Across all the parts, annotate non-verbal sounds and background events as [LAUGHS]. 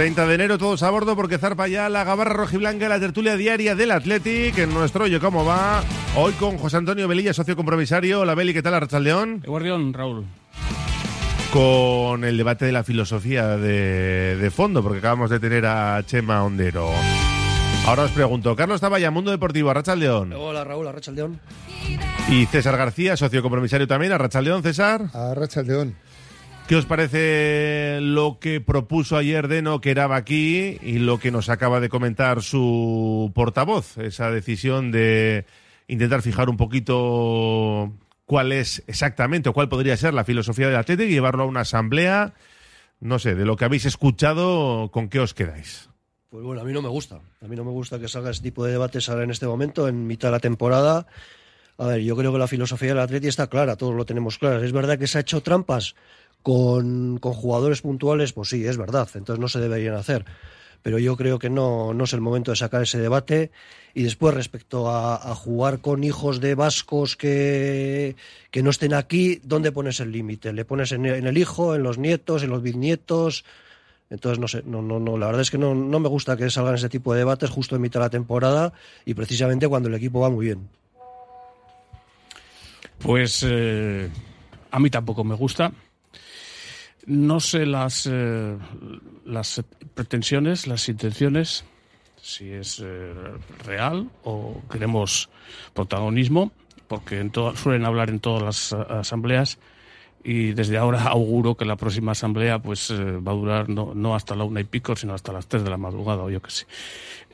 30 de enero, todos a bordo porque zarpa ya la gabarra rojiblanca, la tertulia diaria del Athletic en nuestro Oye Cómo Va. Hoy con José Antonio Velilla, socio compromisario. Hola Beli, ¿qué tal, Archaldeón? Guardión, Raúl. Con el debate de la filosofía de, de fondo, porque acabamos de tener a Chema Ondero. Ahora os pregunto, Carlos Taballa, Mundo Deportivo, Arrachaldeón. Hola Raúl, Arrachaldeón. Y César García, socio compromisario también, Arrachaldeón, César. Arrachaldeón. ¿Qué os parece lo que propuso ayer Deno, aquí, y lo que nos acaba de comentar su portavoz? Esa decisión de intentar fijar un poquito cuál es exactamente o cuál podría ser la filosofía del Atlético y llevarlo a una asamblea. No sé, de lo que habéis escuchado, ¿con qué os quedáis? Pues bueno, a mí no me gusta. A mí no me gusta que salga ese tipo de debates ahora en este momento, en mitad de la temporada. A ver, yo creo que la filosofía del Atleti está clara, todos lo tenemos claro. Es verdad que se ha hecho trampas con, con, jugadores puntuales, pues sí, es verdad, entonces no se deberían hacer. Pero yo creo que no, no es el momento de sacar ese debate. Y después, respecto a, jugar con hijos de vascos que, que, no estén aquí, ¿dónde pones el límite? ¿Le pones en, en, el hijo, en los nietos, en los bisnietos? Entonces, no sé, no, no, no, la verdad es que no, no me gusta que salgan ese tipo de debates justo en mitad de la temporada y precisamente cuando el equipo va muy bien. Pues eh, a mí tampoco me gusta. No sé las, eh, las pretensiones, las intenciones, si es eh, real o queremos protagonismo, porque en suelen hablar en todas las asambleas y desde ahora [LAUGHS] auguro que la próxima asamblea pues eh, va a durar no, no, hasta la una y pico, sino hasta las tres de la madrugada o yo qué sé.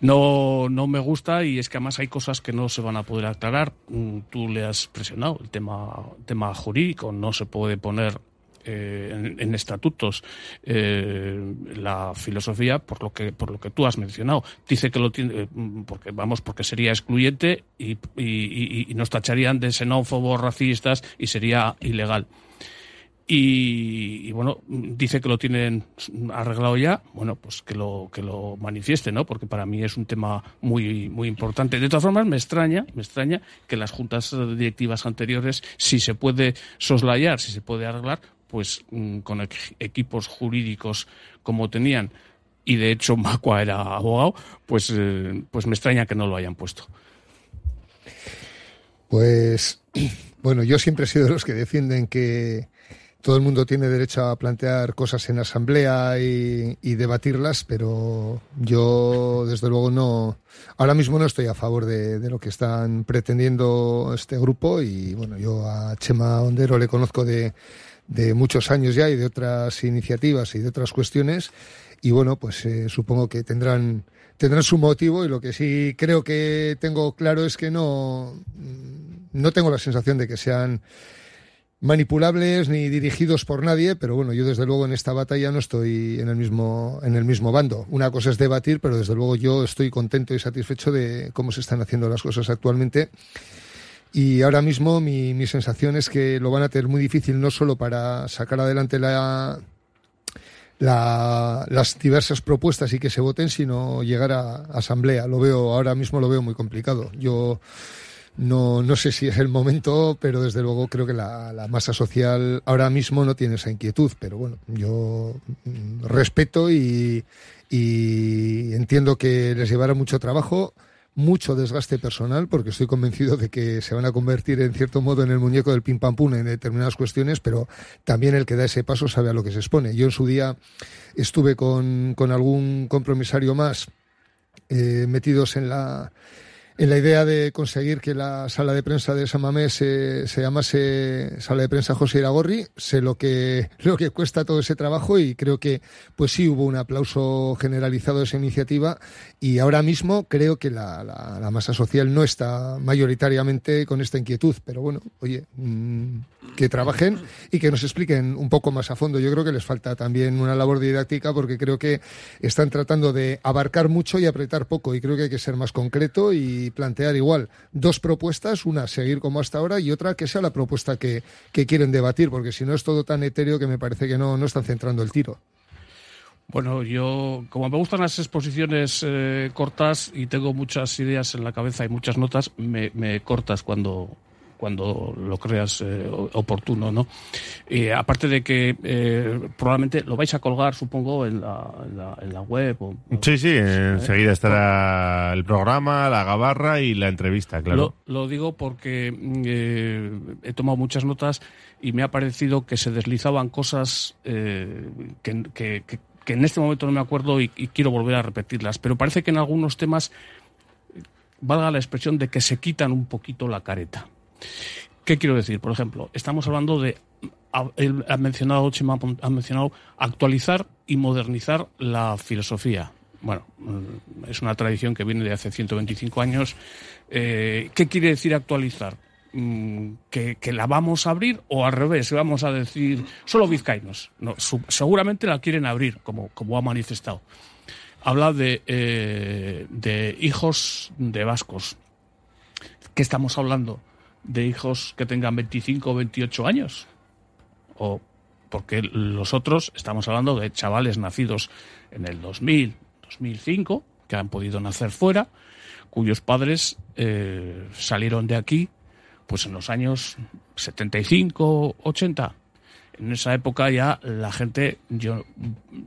No, no me gusta y es que además hay cosas que no se van a poder aclarar. Mm, tú le has presionado el tema, tema jurídico, no se puede poner eh, en, estatutos eh, la filosofía por lo que por lo que tú has mencionado dice que lo tiene eh, porque vamos porque sería excluyente y, y, y, y, nos tacharían de xenófobos racistas y sería ilegal y, y, bueno, dice que lo tienen arreglado ya, bueno, pues que lo, que lo manifieste, ¿no? Porque para mí es un tema muy, muy importante. De todas formas, me extraña, me extraña que las juntas directivas anteriores, si se puede soslayar, si se puede arreglar, pues con equipos jurídicos como tenían, y de hecho Macua era abogado, pues, eh, pues me extraña que no lo hayan puesto. Pues [CLEARS THROAT] bueno, yo siempre he sido de los que defienden que todo el mundo tiene derecho a plantear cosas en asamblea y, y, debatirlas, pero yo desde luego no, ahora mismo no estoy a favor de, de, lo que están pretendiendo este grupo y bueno, yo a Chema Ondero le conozco de, de muchos años ya y de otras iniciativas y de otras cuestiones y bueno, pues eh, supongo que tendrán tendrán su motivo y lo que sí creo que tengo claro es que no no tengo la sensación de que sean manipulables ni dirigidos por nadie, pero bueno, yo desde luego en esta batalla no estoy en el mismo en el mismo bando. Una cosa es debatir, pero desde luego yo estoy contento y satisfecho de cómo se están haciendo las cosas actualmente. Y ahora mismo mi, mi sensación es que lo van a tener muy difícil no solo para sacar adelante la, la, las diversas propuestas y que se voten, sino llegar a, a asamblea. Lo veo ahora mismo lo veo muy complicado. Yo no, no sé si es el momento, pero desde luego creo que la, la, masa social ahora mismo no tiene esa inquietud. Pero bueno, yo respeto y, y entiendo que les llevará mucho trabajo, mucho desgaste personal, porque estoy convencido de que se van a convertir en cierto modo en el muñeco del pim pam pum en determinadas cuestiones, pero también el que da ese paso sabe a lo que se expone. Yo en su día estuve con, con algún compromisario más eh, metidos en la en la idea de conseguir que la sala de prensa de San Mamés se, se llamase Sala de Prensa José Iragorri, sé lo que, lo que cuesta todo ese trabajo y creo que pues sí hubo un aplauso generalizado de esa iniciativa y ahora mismo creo que la, la, la masa social no está mayoritariamente con esta inquietud, pero bueno, oye, mmm, que trabajen y que nos expliquen un poco más a fondo. Yo creo que les falta también una labor didáctica porque creo que están tratando de abarcar mucho y apretar poco y creo que hay que ser más concreto y plantear igual dos propuestas, una seguir como hasta ahora y otra que sea la propuesta que, que quieren debatir, porque si no es todo tan etéreo que me parece que no, no están centrando el tiro. Bueno, yo, como me gustan las exposiciones eh, cortas y tengo muchas ideas en la cabeza y muchas notas, me cortas cuando, cuando lo creas eh, oportuno, ¿no? Y aparte de que eh, probablemente lo vais a colgar, supongo, en la, en la, en la web. O, Sí, sí, enseguida estará el programa, la gabarra y la entrevista, claro. Lo, lo digo porque eh, he tomado muchas notas y me ha parecido que se deslizaban cosas eh, que, que- que- que en este momento no me acuerdo y, y quiero volver a repetirlas. Pero parece que en algunos temas, valga la expresión, de que se quitan un poquito la careta. ¿Qué quiero decir? Por ejemplo, estamos hablando de, él ha mencionado, Chema ha mencionado, actualizar y modernizar la filosofía. Bueno, mm, es una tradición que viene de hace 125 años. Eh, ¿Qué quiere decir actualizar? Mm, ¿Que, la vamos a abrir o al revés? Vamos a decir, solo vizcaínos. No, seguramente la quieren abrir, como, como ha manifestado. Habla de, eh, de hijos de vascos. ¿Qué estamos hablando? ¿De hijos que tengan 25 o 28 años? O porque los otros estamos hablando de chavales nacidos en el 2000, 2005, que han podido nacer fuera, cuyos padres eh, salieron de aquí pues en los años 75, 80. En esa época ya la gente, yo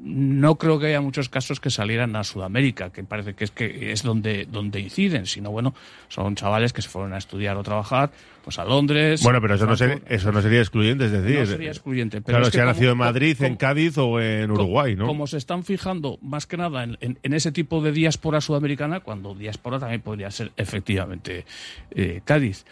no creo que haya muchos casos que salieran a Sudamérica, que parece que es que es donde, donde inciden, sino bueno, son chavales que se fueron a estudiar o trabajar, pues a Londres. Bueno, pero eso no, sería, eso no sería excluyente, es decir. No sería excluyente. Pero claro, es que si ha como- nacido en Madrid, como- en Cádiz o en Uruguay, ¿no? Como se están fijando más que nada en, en- en ese tipo de diáspora sudamericana, cuando diáspora también podría ser efectivamente eh, Cádiz.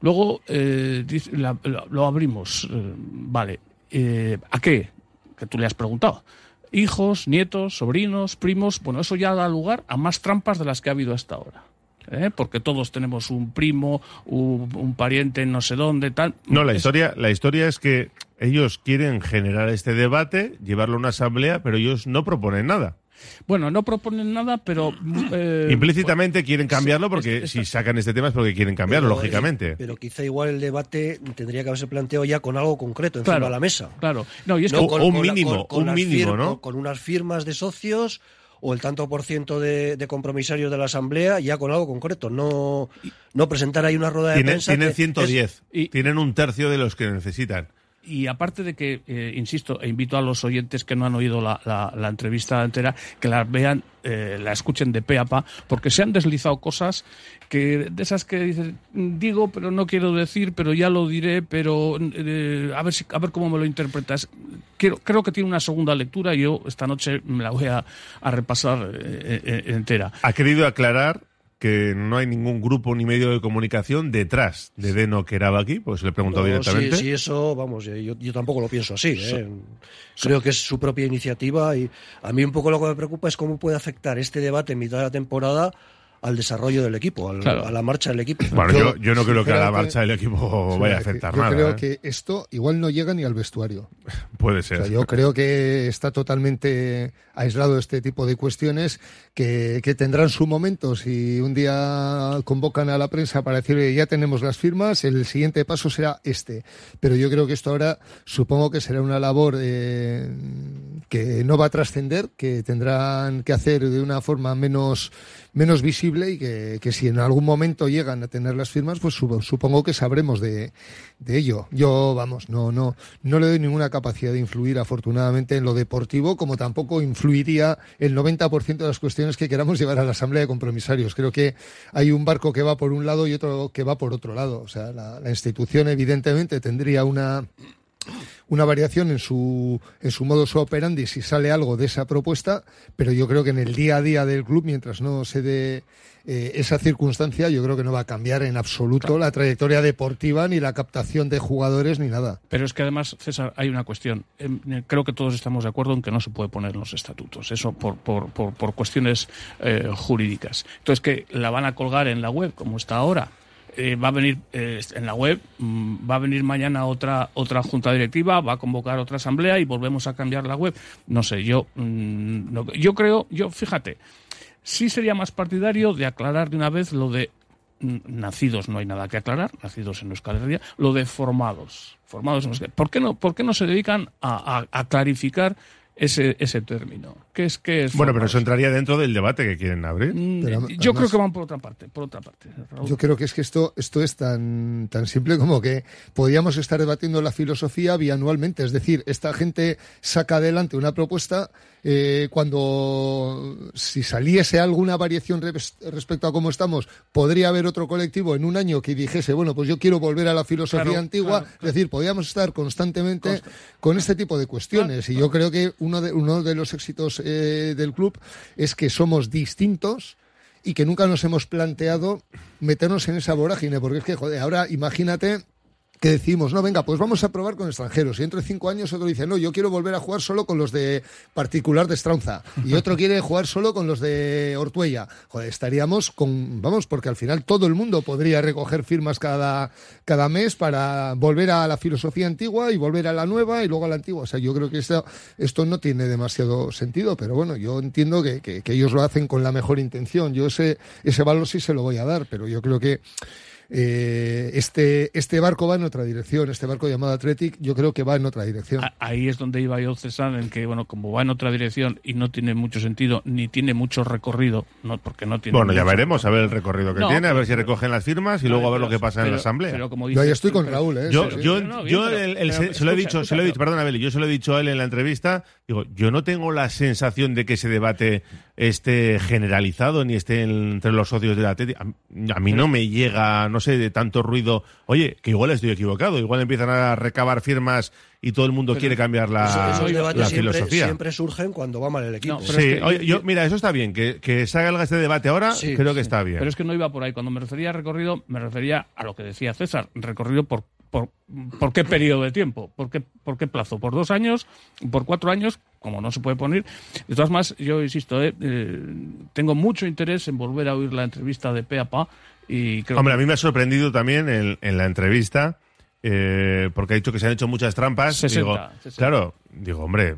Luego eh, dice- la- la- lo abrimos, eh, vale. Eh, ¿A qué? Que tú le has preguntado. Hijos, nietos, sobrinos, primos. Bueno, eso ya da lugar a más trampas de las que ha habido hasta ahora. ¿eh? Porque todos tenemos un primo, un, un pariente en no sé dónde, tal. No, la historia, la historia es que ellos quieren generar este debate, llevarlo a una asamblea, pero ellos no proponen nada. Bueno, no proponen nada, pero. [CLEARS THROAT] eh, Implícitamente quieren cambiarlo porque es- si sacan este tema es porque quieren cambiarlo, Pero, lógicamente. eh, Pero quizá igual el debate tendría que haberse planteado ya con algo concreto encima Claro, de la mesa. Claro. No, y es No, que un mínimo, un mínimo, ¿no? con- con unas firmas de socios o el tanto por ciento de, de compromisarios de la asamblea ya con algo concreto. No, no presentar ahí una rueda de Tienen, prensa. tienen que 110, es- y- tienen un tercio de los que necesitan. Y aparte de que, eh, insisto, e invito a los oyentes que no han oído la, la- entrevista entera, que la vean, eh, la escuchen de pe a pa, porque se han deslizado cosas que de esas que dicen, digo, pero no quiero decir, pero ya lo diré, pero eh, a ver si, a ver cómo me lo interpretas. Quiero, creo que tiene una segunda lectura y yo esta noche me la voy a, a repasar eh, entera. Ha querido aclarar que no hay ningún grupo ni medio de comunicación detrás de Deno que era aquí, pues le he preguntado No, directamente. Sí, sí, eso, vamos, yo, yo tampoco lo pienso así. ¿eh? Creo que es su propia iniciativa y a mí un poco lo que me preocupa es cómo puede afectar este debate en mitad de la temporada al desarrollo del equipo, al- Claro. a la marcha del equipo. Bueno, yo, yo no creo que a la marcha del equipo vaya a afectar yo nada. creo ¿eh? que esto igual no llega ni al vestuario. Puede O ser. sea, yo creo que está totalmente aislado este tipo de cuestiones que, que tendrán su momento. Si un día convocan a la prensa para decir "Oye, ya tenemos las firmas, el siguiente paso será este. Pero yo creo que esto ahora supongo que será una labor eh, que no va a trascender, que tendrán que hacer de una forma menos menos visible y que, que si en algún momento llegan a tener las firmas, pues supo- supongo que sabremos de, de ello. Yo, vamos, no, no, no le doy ninguna capacidad de influir, afortunadamente, en lo deportivo, como tampoco influiría el 90% de las cuestiones que queramos llevar a la Asamblea de Compromisarios. Creo que hay un barco que va por un lado y otro que va por otro lado. O sea, la, la institución, evidentemente, tendría una una variación en su, en su modus operandi si sale algo de esa propuesta, pero yo creo que en el día a día del club, mientras no se dé eh, esa circunstancia, yo creo que no va a cambiar en absoluto la trayectoria deportiva, ni la captación de jugadores, ni nada. Pero es que además, César, hay una cuestión. Em, eh, Creo que todos estamos de acuerdo en que no se puede poner en los estatutos. Eso por, por, por, por cuestiones eh, jurídicas. Entonces, que la van a colgar en la web, como está ahora. Eh, va a venir eh, en la web, mm, va a venir mañana otra otra junta directiva, va a convocar otra asamblea y volvemos a cambiar la web. No sé, yo mm, yo creo, yo fíjate, sí sería más partidario de aclarar de una vez lo de mm, nacidos no hay nada que aclarar, nacidos en Euskal Herria, lo de formados, formados ¿Por qué no, por qué no se dedican a, a- a clarificar ese, ese término? ¿Qué es, qué es Bueno, pero eso entraría dentro del debate que quieren abrir. Mm, Pero yo además- creo que van por otra parte, por otra parte. Raúl. Yo creo que es que esto, esto es tan, tan simple como que podíamos estar debatiendo la filosofía bianualmente. Es decir, esta gente saca adelante una propuesta eh, cuando si saliese alguna variación res- respecto a cómo estamos, podría haber otro colectivo en un año que dijese, bueno, pues yo quiero volver a la filosofía Claro, antigua. claro, Es decir, podíamos estar constantemente con este tipo de cuestiones. Y yo creo que uno de, uno de los éxitos eh, del club es que somos distintos y que nunca nos hemos planteado meternos en esa vorágine, porque es que, joder, ahora imagínate que decimos, no, venga, pues vamos a probar con extranjeros. Y dentro de cinco años otro dice, no, yo quiero volver a jugar solo con los de particular de Straunza. Y [LAUGHS] otro quiere jugar solo con los de Ortuella. Joder, estaríamos con, vamos, porque al final todo el mundo podría recoger firmas cada, cada mes para volver a la filosofía antigua y volver a la nueva y luego a la antigua. O sea, yo creo que esto, esto no tiene demasiado sentido, pero bueno, yo entiendo que, que- que ellos lo hacen con la mejor intención. Yo ese, ese valor sí se lo voy a dar, pero yo creo que eh, este, este barco va en otra dirección, este barco llamado Athletic, yo creo que va en otra dirección. Ahí es donde iba yo, César, en que, bueno, como va en otra dirección y no tiene mucho sentido, ni tiene mucho recorrido, no, porque no tiene Bueno, ya veremos a ver el recorrido que No, tiene, a ver si recogen las firmas y luego a ver lo que pasa en Pero- la asamblea. pero como Yo ahí estoy con Raúl, ¿eh? Yo, Sí, sí. yo, No, yo pero- el- el- pero se, lo he escucha, dicho, se lo he dicho, escucha, perdona, Beli, yo se lo he dicho a él en la entrevista. Digo, yo no tengo la sensación de que ese debate esté generalizado ni esté en- entre los socios de la Atleti. A, a mí no me llega, no sé, de tanto ruido. Oye, que igual estoy equivocado, igual empiezan a recabar firmas y todo el mundo quiere cambiar la, Eso- esos la debates siempre, filosofía. siempre surgen cuando va mal el equipo. No, Sí, es que oye, yo, mira, eso está bien, que, que salga este debate ahora, Sí, creo que sí. está bien. Pero es que no iba por ahí. Cuando me refería a recorrido, me refería a lo que decía César. Recorrido por, por, por qué periodo de tiempo, por qué, por qué plazo, por dos años, por cuatro años, como no se puede poner. De todas maneras, yo insisto, eh, eh, tengo mucho interés en volver a oír la entrevista de pe a pa y creo Hombre, a que- mí me ha sorprendido también en, en la entrevista, eh, porque ha dicho que se han hecho muchas trampas. 60, digo, 60. Claro, digo, hombre,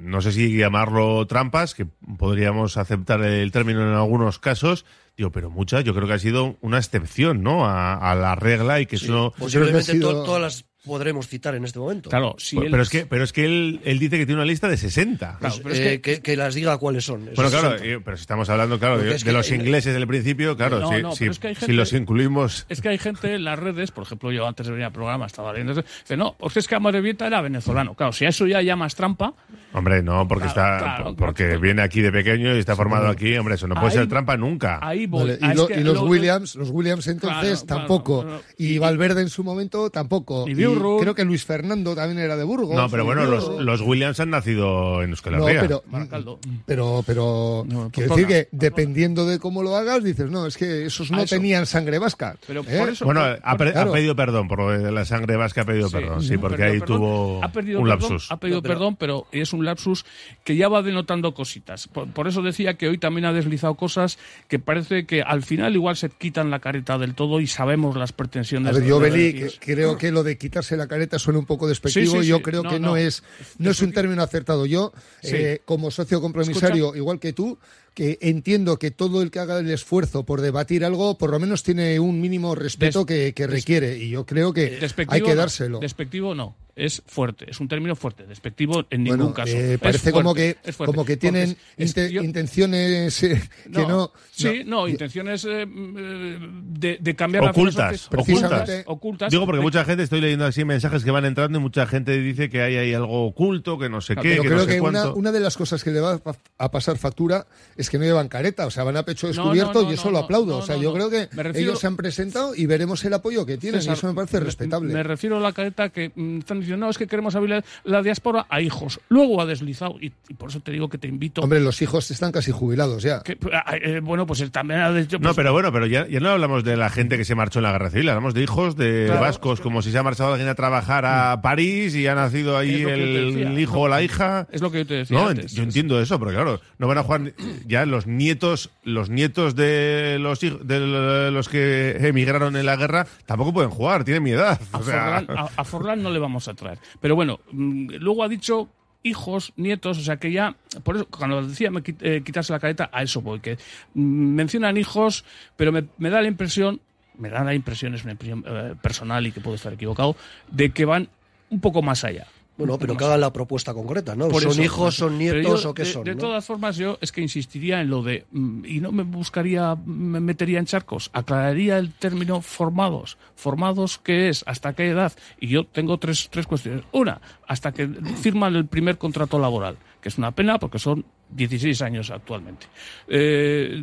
no sé si llamarlo trampas, que podríamos aceptar el término en algunos casos. Digo, pero muchas, yo creo que ha sido una excepción, ¿no? A, a la regla y que eso. Posiblemente to- sido- todas las podremos citar en este momento. Claro, si Pues, él- pero es que, pero es que él, él dice que tiene una lista de 60. Claro, Pues, pero es eh, que- que, que las diga cuáles son. Bueno, claro, 60. eh, pero si estamos hablando, claro, de, es de los ingleses del principio, claro, No, si, no, si- es que hay si gente- los incluimos. Es que hay gente en las redes, por ejemplo, yo antes de venir al programa estaba leyendo, dice, no, es que Amorebieta era venezolano. Claro, si a eso ya llamas trampa, Hombre, no, porque Claro, está, claro, porque claro. viene aquí de pequeño y está formado aquí, hombre, eso no puede Ahí- ser trampa nunca. ahí voy. Vale, Ah, y, es lo- y los lo- Williams, los Williams entonces tampoco. claro. Y Valverde en su momento tampoco. Y Biurrun. creo que Luis Fernando también era de Burgos. No, pero y bueno, los, Williams han nacido en Euskal No, Herria. pero, Baracaldo. pero, pero No, quiero Pamplona, decir que dependiendo de cómo lo hagas, dices, no, es que esos no eso. tenían sangre vasca. Pero ¿eh? por eso- Bueno, por- ha, pe- claro. ha pedido perdón por lo de la sangre vasca, ha pedido perdón, sí, porque ahí tuvo un lapsus. ha pedido No, pero- perdón, pero es un lapsus que ya va denotando cositas. Por, por eso decía que hoy también ha deslizado cosas que parece que al final igual se quitan la careta del todo y sabemos las pretensiones. A ver, de- yo, Beli, creo que lo de quitarse la careta suena un poco despectivo. Sí, sí, yo sí. creo No, que no, no. es no es un término acertado. Yo, eh, como socio compromisario, igual que tú, que entiendo que todo el que haga el esfuerzo por debatir algo, por lo menos tiene un mínimo respeto Des- que, que requiere. Y yo creo que hay que no, dárselo. Despectivo no, es fuerte, es un término fuerte. Despectivo en Bueno, ningún caso. eh, parece como que fuerte, es fuerte. como que tienen es- inte- yo- intenciones eh, que no. Sí, no, intenciones eh, eh, de, de cambiar la Ocultas, filosofía- Precisamente. ocultas. Digo porque de- mucha gente, estoy leyendo así mensajes que van entrando y mucha gente dice que hay ahí algo oculto, que no sé Claro, qué, Pero que creo no sé que una, una de las cosas que le va a- pasar factura es que no llevan careta, o sea, van a pecho No, descubierto no, no, y eso no, lo no, aplaudo. no, o sea, no, yo no. creo que refiero- ellos se han presentado y veremos el apoyo que tienen César, y eso me parece respetable. Me refiero a la careta que mm, están diciendo, no, es que queremos abrir la diáspora a hijos. Luego ha deslizado, y, y por eso te digo que te invito. Hombre, los hijos están casi jubilados ya. que, ah, eh, bueno, pues él también ha dicho. No, pues, pero bueno, pero ya, ya no hablamos de la gente que se marchó en la guerra civil, hablamos de hijos de Claro, vascos, es que- como si se ha marchado alguien a trabajar a París y ha nacido ahí el, hijo o la hija. Es lo que yo te decía. No, antes. ent- yo entiendo eso, pero claro, no van a jugar ya los nietos, los nietos de los hij- de los que emigraron en la guerra tampoco pueden jugar, tienen mi edad. A, O sea, Forlán, a- a Forlán no le vamos a traer. Pero bueno, mm, luego ha dicho hijos, nietos, o sea que ya, por eso cuando decía me eh, quitarse la careta, a eso voy, que mm, mencionan hijos, pero me, me da la impresión, me da la impresión, es una impresión eh, personal y que puedo estar equivocado, de que van un poco más allá. Bueno, pero que hagan la propuesta concreta, ¿no? por ¿Son eso, hijos, son nietos yo, o qué de, son? De ¿no? todas formas, yo es que insistiría en lo de. mm, Y no me buscaría, me metería en charcos. Aclararía el término formados. ¿Formados qué es? ¿Hasta qué edad? Y yo tengo tres, tres cuestiones. Una, hasta que firman el primer contrato laboral, que es una pena porque son 16 años actualmente. Eh,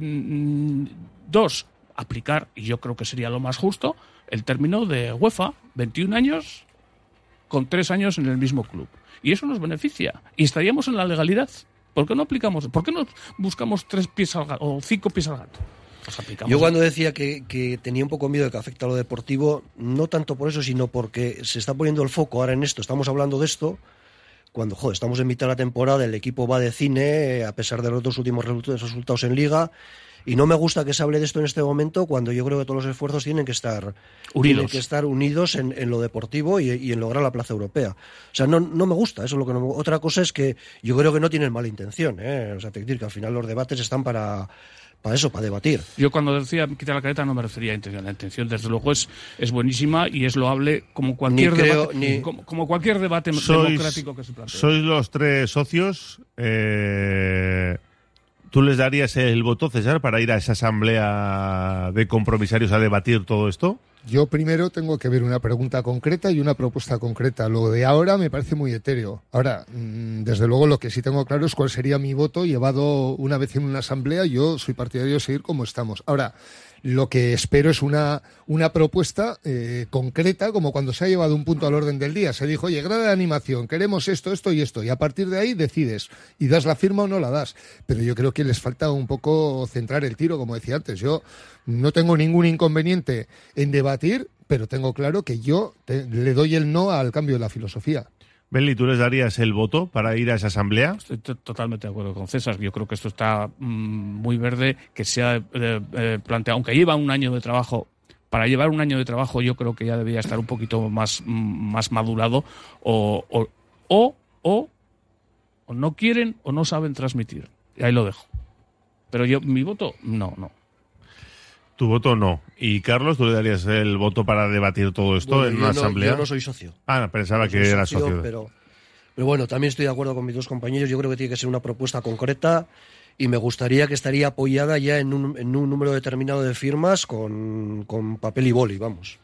dos, aplicar, y yo creo que sería lo más justo, el término de UEFA, 21 años con tres años en el mismo club. Y eso nos beneficia. Y estaríamos en la legalidad. ¿Por qué no aplicamos? ¿Por qué no buscamos tres pies al gato o cinco pies al gato? Pues. Yo cuando decía que, que tenía un poco miedo de que afecta a lo deportivo, no tanto por eso, sino porque se está poniendo el foco ahora en esto. Estamos hablando de esto cuando, joder, estamos en mitad de la temporada, el equipo va de cine, a pesar de los dos últimos resu- resultados en liga, y no me gusta que se hable de esto en este momento cuando yo creo que todos los esfuerzos tienen que estar Unidos. tienen que estar unidos en, en lo deportivo y, y en lograr la plaza europea. O sea, no, no me gusta, eso es lo que no me- Otra cosa es que yo creo que no tienen mala intención, ¿eh? O sea, te decir que al final los debates están para, para eso, para debatir. Yo cuando decía quitar la careta no me refería a intención. La intención, desde luego, es, es buenísima y es loable como cualquier Ni creo, debate, ni- como, como cualquier debate Sois, democrático que se plantee. sois los tres socios. eh, ¿Tú les darías el voto, César, para ir a esa asamblea de compromisarios a debatir todo esto? Yo primero tengo que ver una pregunta concreta y una propuesta concreta. Lo de ahora me parece muy etéreo. Ahora, mm, desde luego, lo que sí tengo claro es cuál sería mi voto llevado una vez en una asamblea. Yo soy partidario de seguir como estamos. Ahora, lo que espero es una, una propuesta eh, concreta, como cuando se ha llevado un punto al orden del día. Se dijo, oye, grada de animación, queremos esto, esto y esto. Y a partir de ahí decides y das la firma o no la das. Pero yo creo que les falta un poco centrar el tiro, como decía antes. Yo no tengo ningún inconveniente en debatir, pero tengo claro que yo te- le doy el no al cambio de la filosofía. Beli, ¿tú les darías el voto para ir a esa asamblea? Estoy to- totalmente de acuerdo con César. Yo creo que esto está mm, muy verde, que se ha eh, eh, planteado, aunque lleva un año de trabajo. Para llevar un año de trabajo, yo creo que ya debería estar un poquito más, mm, más madurado, o, o, o, o no quieren o no saben transmitir. Y ahí lo dejo. Pero yo, mi voto, no, no. Tu voto no. Y Carlos, ¿tú le darías el voto para debatir todo esto Bueno, en yo una no- asamblea? Yo no soy socio. Ah, pensaba No que soy era socio, socio. Pero, pero bueno, también estoy de acuerdo con mis dos compañeros. Yo creo que tiene que ser una propuesta concreta y me gustaría que estaría apoyada ya en un, en un número determinado de firmas con, con papel y boli, vamos.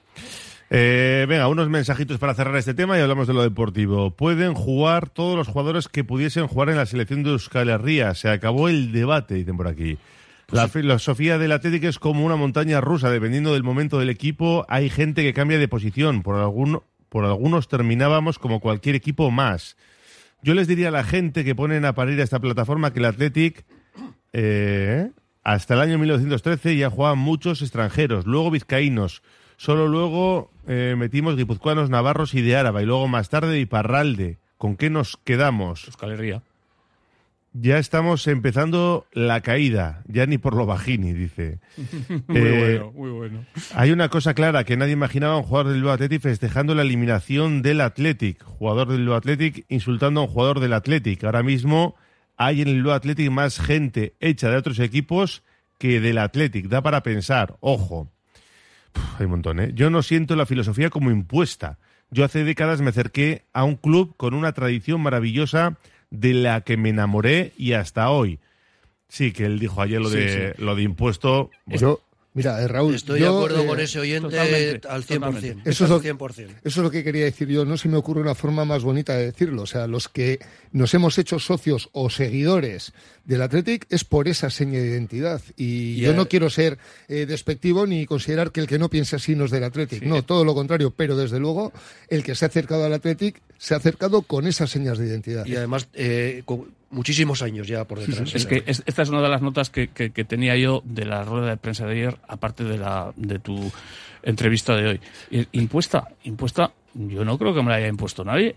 Eh, venga, unos mensajitos para cerrar este tema y hablamos de lo deportivo. Pueden jugar todos los jugadores que pudiesen jugar en la selección de Euskal Herria. Se acabó el debate, dicen por aquí. La filosofía del Atlético es como una montaña rusa, dependiendo del momento del equipo, hay gente que cambia de posición. Por, algún, por algunos terminábamos como cualquier equipo más. Yo les diría a la gente que ponen a parir a esta plataforma que el Athletic eh, hasta el año 1913 ya jugaban muchos extranjeros, luego vizcaínos, solo luego eh, metimos guipuzcoanos, navarros y de Áraba, y luego más tarde de Iparralde. ¿Con qué nos quedamos? Euskal Herria. Ya estamos empezando la caída, ya ni por lo bajini, dice. [LAUGHS] Muy Eh, bueno, muy bueno. Hay una cosa clara que nadie imaginaba a un jugador del Bilbao Athletic festejando la eliminación del Athletic. Jugador del Bilbao Athletic insultando a un jugador del Athletic. Ahora mismo hay en el Bilbao Athletic más gente hecha de otros equipos que del Athletic. Da para pensar, ojo. Puf, hay un montón, ¿eh? Yo no siento la filosofía como impuesta. Yo hace décadas me acerqué a un club con una tradición maravillosa de la que me enamoré y hasta hoy. Sí, que él dijo ayer lo Sí, de lo de impuesto. Yo, mira, eh, Raúl, Estoy yo, de acuerdo eh, con ese oyente totalmente, al 100%. totalmente. Eso es lo- al 100%. Eso es lo que quería decir yo. No se me ocurre una forma más bonita de decirlo. O sea, los que nos hemos hecho socios o seguidores del Athletic es por esa seña de identidad. Y Y, yo eh, no quiero ser eh, despectivo ni considerar que el que no piense así no es del Athletic. No, todo lo contrario. Pero desde luego, el que se ha acercado al Athletic se ha acercado con esas señas de identidad. Y además, eh, con muchísimos años ya por detrás. Es que es- esta es una de las notas que, que- que tenía yo de la rueda de prensa de ayer, aparte de la de tu entrevista de hoy. Eh, Impuesta, impuesta, yo no creo que me la haya impuesto nadie.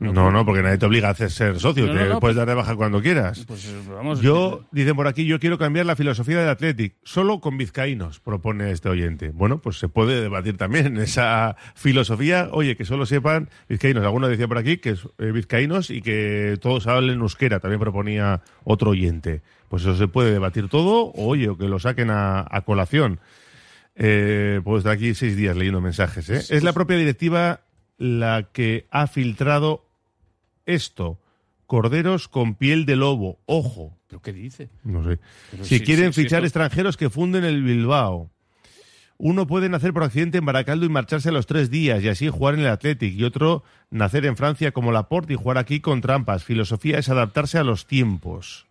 No, no, porque nadie te obliga a hacer ser socio. No, te no, puedes dar de baja cuando quieras. Pues eh, vamos. Yo, dicen por aquí, yo quiero cambiar la filosofía del Athletic, solo con vizcaínos, propone este oyente. Bueno, pues se puede debatir también [LAUGHS] esa filosofía. Oye, que solo sepan vizcaínos. Alguno decía por aquí que es eh, vizcaínos y que todos hablen euskera, también proponía otro oyente. Pues eso se puede debatir todo, oye, o que lo saquen a, a colación. Eh, puedo estar aquí seis días leyendo mensajes. ¿eh? Es la propia directiva la que ha filtrado esto. Corderos con piel de lobo. Ojo. ¿Pero qué dice? No sé. Pero si sí, quieren sí, fichar extranjeros que funden el Bilbao. Uno puede nacer por accidente en Baracaldo y marcharse a los tres días y así jugar en el Athletic. Y otro nacer en Francia como Laporte y jugar aquí con trampas. Filosofía es adaptarse a los tiempos.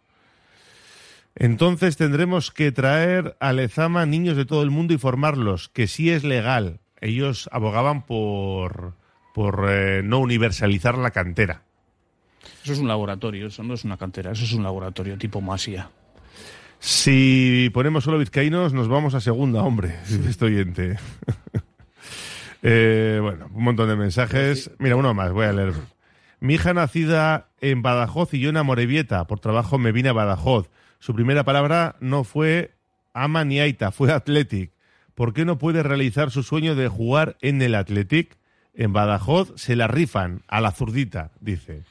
Entonces tendremos que traer a Lezama niños de todo el mundo y formarlos, que sí es legal. Ellos abogaban por, por eh, no universalizar la cantera. Eso es un laboratorio, eso no es una cantera, eso es un laboratorio tipo Masia. Si ponemos solo vizcaínos, nos vamos a segunda, hombre, [LAUGHS] este oyente. [LAUGHS] Eh, bueno, un montón de mensajes. Mira, uno más, voy a leer. Mi hija nacida en Badajoz y yo en Amorebieta. Por trabajo me vine a Badajoz. Su primera palabra no fue ama ni aita, fue athletic. ¿Por qué no puede realizar su sueño de jugar en el Athletic? En Badajoz se la rifan a la zurdita, dice.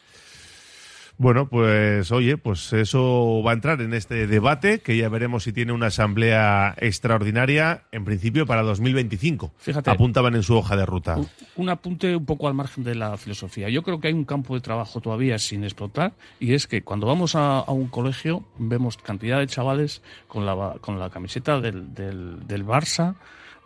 Bueno, pues oye, pues eso va a entrar en este debate que ya veremos si tiene una asamblea extraordinaria en principio para 2025. Fíjate. Apuntaban en su hoja de ruta. Un, un apunte un poco al margen de la filosofía. Yo creo que hay un campo de trabajo todavía sin explotar y es que cuando vamos a, a un colegio vemos cantidad de chavales con la, con la camiseta del, del, del Barça,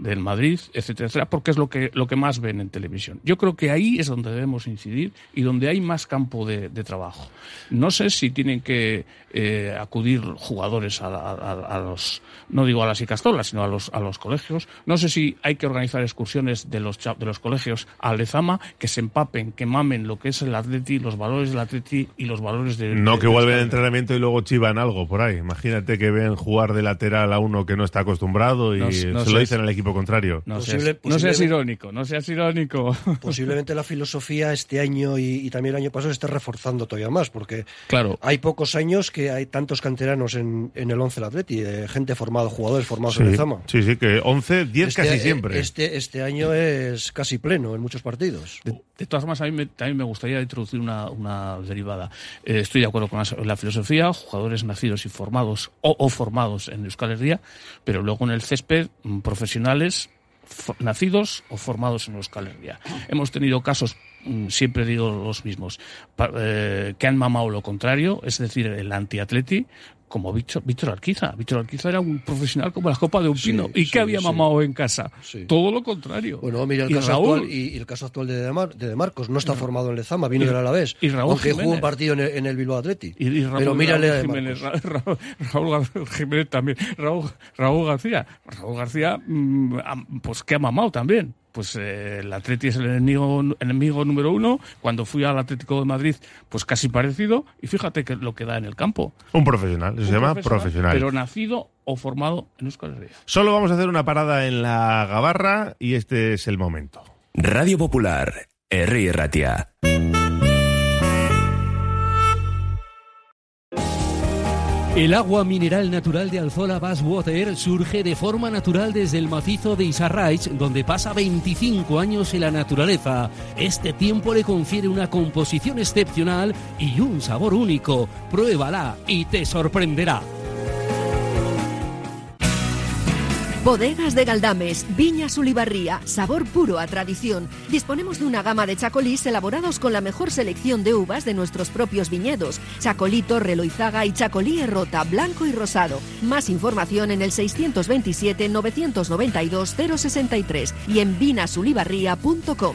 del Madrid, etcétera, etcétera, porque es lo que, lo que más ven en televisión. Yo creo que ahí es donde debemos incidir y donde hay más campo de, de trabajo. No sé si tienen que eh, acudir jugadores a, la- a- a los, no digo a las Icastolas, sino a los, a los colegios. No sé si hay que organizar excursiones de los, de los colegios a Lezama que se empapen, que mamen lo que es el atleti, los valores del atleti y los valores de... No de- que vuelven al entrenamiento y luego chivan algo por ahí. Imagínate que ven jugar de lateral a uno que no está acostumbrado y No- no se lo dicen al equipo contrario. No, Posible- seas, no seas irónico, no seas irónico. [LAUGHS] Posiblemente la filosofía este año y, y también el año pasado se esté reforzando todavía más, porque claro. hay pocos años que hay tantos canteranos en, en el 11 del Atleti, de gente formada, jugadores formados Sí, en el Zama. sí, sí, que 11, 10 Este- casi eh, siempre. Este, este año es casi pleno en muchos partidos. De, de todas formas, a mí me, también me gustaría introducir una, una derivada. Eh, estoy de acuerdo con la, la filosofía, jugadores nacidos y formados o, o formados en Euskal Herria, pero luego en el césped, mm, nacidos o formados en Euskal Herria. Hemos tenido casos, mm, siempre digo los mismos, eh, que han mamado lo contrario, es decir, el antiatleti, como Víctor, Víctor Alquiza. Víctor Alquiza era un profesional como la copa de un Sí, pino. ¿Y sí, qué había sí. mamado en casa? Todo lo contrario. Bueno, mira el Y caso Raúl- actual y, y el caso actual de De, Mar- de De Marcos. No está formado en Lezama, vino del Alavés. y Raúl aunque jugó Jiménez. un partido en el, en el Bilbao Atleti. Y, y Raúl, Pero mírale Raúl Jiménez, Marcos. Ra- Ra- Raúl Jiménez también, Raúl, Raúl García. Raúl García, mm, pues que ha mamado también. Pues eh, el Atleti es el enemigo, enemigo número uno. Cuando fui al Atlético de Madrid, pues casi parecido. Y fíjate que lo que da en el campo. Un profesional, se Un llama profesional. Pero nacido o formado en Euskal Herria. Solo vamos a hacer una parada en la Gabarra y este es el momento. Radio Popular, Herri Ratia. El agua mineral natural de Alzola Water surge de forma natural desde el macizo de Isarraich, donde pasa 25 años en la naturaleza. Este tiempo le confiere una composición excepcional y un sabor único. Pruébala y te sorprenderá. Bodegas de Galdames, Viñas Ulibarría, sabor puro a tradición. Disponemos de una gama de chacolís elaborados con la mejor selección de uvas de nuestros propios viñedos. Chacolito, Reloizaga y Chacolí Errota, blanco y rosado. Más información en el 627-992-063 y en vinasulibarría.com.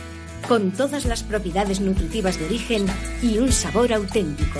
con todas las propiedades nutritivas de origen y un sabor auténtico.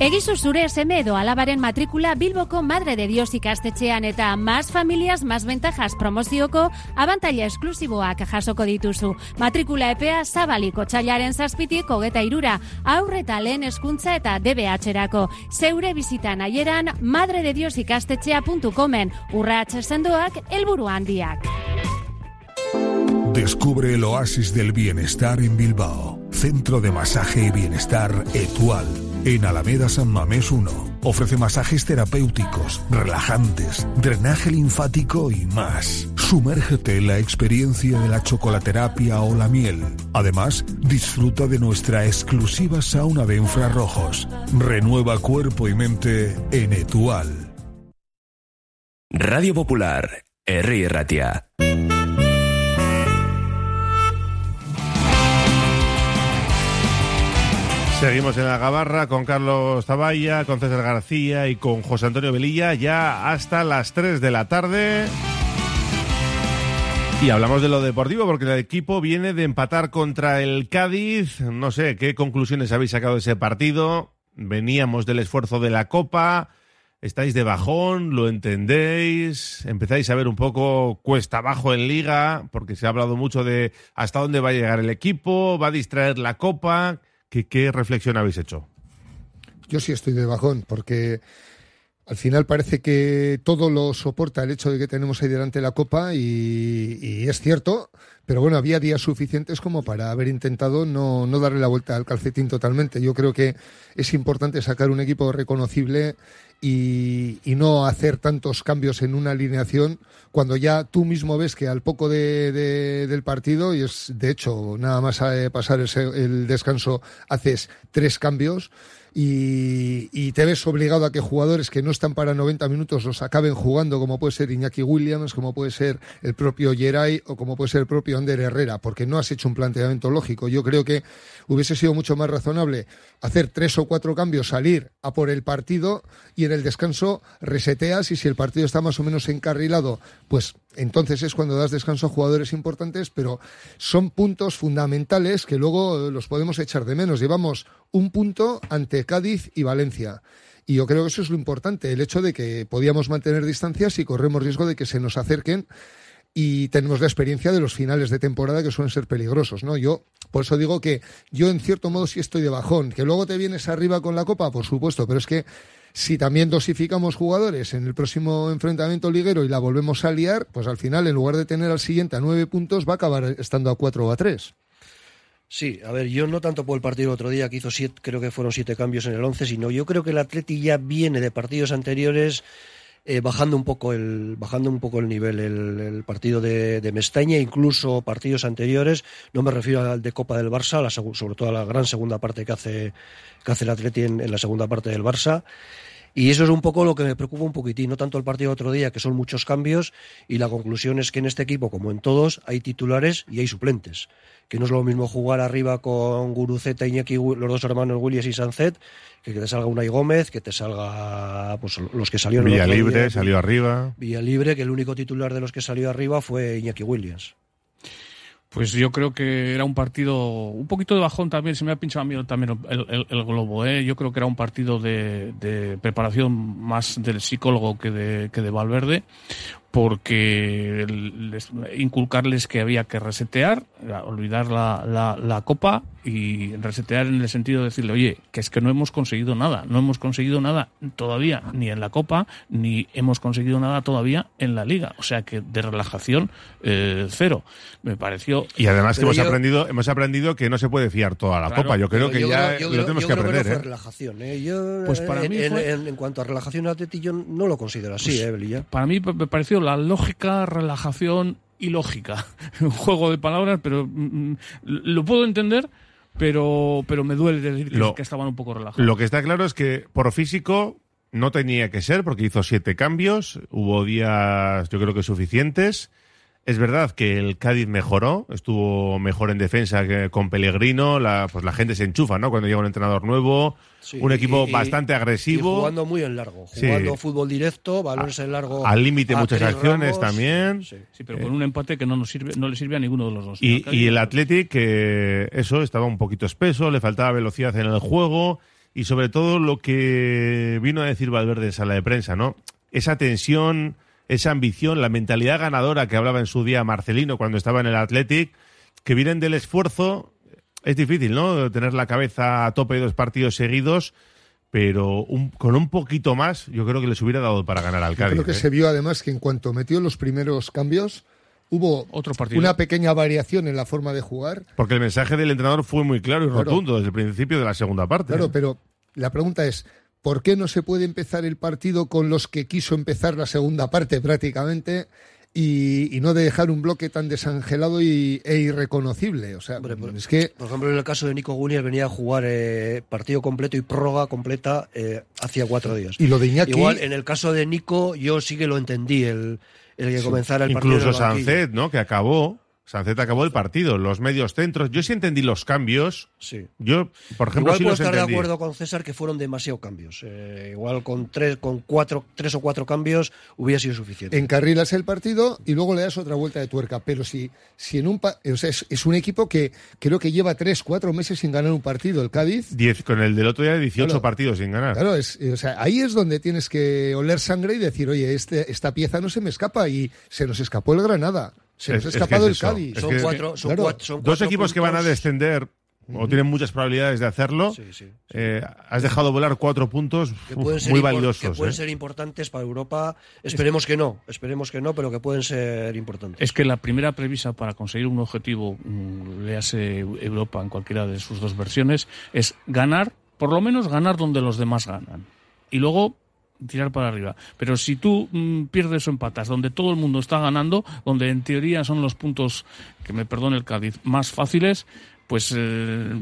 Egizu zure seme edo alabaren matrikula Bilboko Madre de Dios ikastetxean eta Más Familias Más Ventajas promozioko abantaila esklusiboak jasoko dituzu. Matrikula epea zabaliko txailaren zazpitik hogeta irura, aurreta lehen eskuntza eta DBH-erako. Zeure bizitan aieran madredediosikastetxea.comen urratxe sendoak helburu handiak. Descubre el oasis del bienestar en Bilbao. Centro de masaje y bienestar Etual. En Alameda San Mamés 1. Ofrece masajes terapéuticos, relajantes, drenaje linfático y más. Sumérgete en la experiencia de la chocolaterapia o la miel. Además, disfruta de nuestra exclusiva sauna de infrarrojos. Renueva cuerpo y mente en Etual. Radio Popular, R. Ratia. Seguimos en la Gabarra con Carlos Zavalla, con César García y con José Antonio Velilla ya hasta las 3 de la tarde. Y hablamos de lo deportivo porque el equipo viene de empatar contra el Cádiz. No sé qué conclusiones habéis sacado de ese partido. Veníamos del esfuerzo de la Copa. Estáis de bajón, lo entendéis, empezáis a ver un poco cuesta abajo en liga, porque se ha hablado mucho de hasta dónde va a llegar el equipo, va a distraer la copa. ¿Qué, reflexión habéis hecho? Yo sí estoy de bajón, porque al final parece que todo lo soporta el hecho de que tenemos ahí delante la copa y, y es cierto, pero bueno, había días suficientes como para haber intentado no, no, darle la vuelta al calcetín totalmente. Yo creo que es importante sacar un equipo reconocible y, y no hacer tantos cambios en una alineación cuando ya tú mismo ves que al poco de, de, del partido, y es de hecho nada más eh, pasar el, el descanso, haces tres cambios y, te ves obligado a que jugadores que no están para 90 minutos los acaben jugando, como puede ser Iñaki Williams, como puede ser el propio Geray o como puede ser el propio Ander Herrera, porque no has hecho un planteamiento lógico. Yo creo que hubiese sido mucho más razonable hacer tres o cuatro cambios, salir a por el partido y en el descanso reseteas y si el partido está más o menos encarrilado, pues entonces es cuando das descanso a jugadores importantes, pero son puntos fundamentales que luego los podemos echar de menos. Llevamos un punto ante Cádiz y Valencia. Y yo creo que eso es lo importante, el hecho de que podíamos mantener distancias y corremos riesgo de que se nos acerquen y tenemos la experiencia de los finales de temporada que suelen ser peligrosos, ¿no? Yo por eso digo que yo en cierto modo sí estoy de bajón, que luego te vienes arriba con la copa, por supuesto, pero es que si también dosificamos jugadores en el próximo enfrentamiento liguero y la volvemos a liar, pues al final en lugar de tener al siguiente a nueve puntos va a acabar estando a cuatro o a tres. Sí, a ver, yo no tanto por el partido otro día, que hizo siete, creo que fueron siete cambios en el once, sino yo creo que el Atleti ya viene de partidos anteriores eh, bajando un poco el bajando un poco el nivel el, partido de, de, Mestaña incluso partidos anteriores no me refiero al de Copa del Barça la, sobre todo a la gran segunda parte que hace que hace el Atleti en la segunda parte del Barça y eso es un poco lo que me preocupa un poquitín, no tanto el partido de otro día, que son muchos cambios, y la conclusión es que en este equipo, como en todos, hay titulares y hay suplentes. Que no es lo mismo jugar arriba con Guruceta, Iñaki, los dos hermanos Williams y Sanzet, que, que te salga Unai Gómez, que te salga pues, los que salieron. Villa Libre día, salió arriba. Villa Libre, que el único titular de los que salió arriba fue Iñaki Williams. Pues yo creo que era un partido un poquito de bajón también, se me ha pinchado a mí también el, globo. ¿eh? Yo creo que era un partido de, de, preparación más del psicólogo que de, que de Valverde, porque les, inculcarles que había que resetear, olvidar la, la, la, copa y resetear en el sentido de decirle, oye, que es que no hemos conseguido nada, no hemos conseguido nada todavía ni en la copa, ni hemos conseguido nada todavía en la liga. O sea que de relajación eh, cero. Me pareció. Y además que hemos yo... aprendido, hemos aprendido que no se puede fiar toda la claro, copa. Yo creo que yo ya creo, lo tenemos yo que creo aprender. Que no ¿eh? fue relajación, ¿eh? Yo, pues para en, mí en, fue... en, en, cuanto a relajación Atleti, yo no lo considero así, pues, ¿eh, Belilla? Para mí me pareció la lógica, relajación y lógica. [LAUGHS] Un juego de palabras, pero mm, lo puedo entender, pero, pero me duele decir que, Lo- que estaban un poco relajados. Lo que está claro es que por físico no tenía que ser porque hizo siete cambios, hubo días yo creo que suficientes. Es verdad que el Cádiz mejoró, estuvo mejor en defensa que con Pellegrino, la, pues la gente se enchufa, ¿no? Cuando llega un entrenador nuevo, Sí, un equipo y- bastante Y agresivo, jugando muy en largo, Sí. jugando fútbol directo, balones en largo. al límite muchas acciones ramos. también. Sí. Sí, pero con un empate que no nos sirve, no le sirve a ninguno de los dos. Y, el Athletic, que eso, estaba un poquito espeso, le faltaba velocidad en el juego y sobre todo lo que vino a decir Valverde en sala de prensa, ¿no? Esa tensión, esa ambición, la mentalidad ganadora que hablaba en su día Marcelino cuando estaba en el Athletic, que vienen del esfuerzo, es difícil, ¿no? Tener la cabeza a tope de dos partidos seguidos, pero un- con un poquito más, yo creo que les hubiera dado para ganar al Yo Cádiz. creo que ¿eh? se vio además que en cuanto metió los primeros cambios, hubo Otro partido. una pequeña variación en la forma de jugar. Porque el mensaje del entrenador fue muy claro y Claro. rotundo desde el principio de la segunda parte. Claro, pero la pregunta es, ¿por qué no se puede empezar el partido con los que quiso empezar la segunda parte prácticamente y, y no dejar un bloque tan desangelado y, e irreconocible? O sea, Hombre, por- es que Por ejemplo, en el caso de Nico Williams venía a jugar eh, partido completo y prórroga completa eh, hacía cuatro días. y lo de Iñaki, Igual, en el caso de Nico, yo sí que lo entendí, el, el que Sí. comenzara el partido. Incluso. Sancet, ¿no? Que acabó. Sancet acabó el partido, los medios centros. Yo sí entendí los cambios. Sí. Yo, por ejemplo, igual sí puedo los estar entendí. de acuerdo con César que fueron demasiado cambios. Eh, igual con tres, con cuatro, tres o cuatro cambios hubiera sido suficiente. encarrilas el partido y luego le das otra vuelta de tuerca. Pero si, si en un pa- o sea, es, es un equipo que creo que lleva tres, cuatro meses sin ganar un partido, el Cádiz. Diez, con el del otro día, 18 Claro. partidos sin ganar. Claro, es, o sea, ahí es donde tienes que oler sangre y decir, oye, este, esta pieza no se me escapa y se nos escapó el Granada, se Es- nos ha es que escapado es el. Cádiz. Es son cuatro, son claro, cuatro, son Dos equipos que van a descender o tienen muchas probabilidades de hacerlo. Sí, sí, sí. Eh, has dejado volar cuatro puntos que uf, muy valiosos. que pueden ¿eh? ser importantes para Europa. Esperemos que no, esperemos que no, pero que pueden ser importantes. Es que la primera premisa para conseguir un objetivo, mm, léase Europa en cualquiera de sus dos versiones, es ganar, por lo menos ganar donde los demás ganan. Y luego tirar para arriba. Pero si tú mm, pierdes o empatas donde todo el mundo está ganando, donde en teoría son los puntos, que me perdone el Cádiz, más fáciles, pues eh,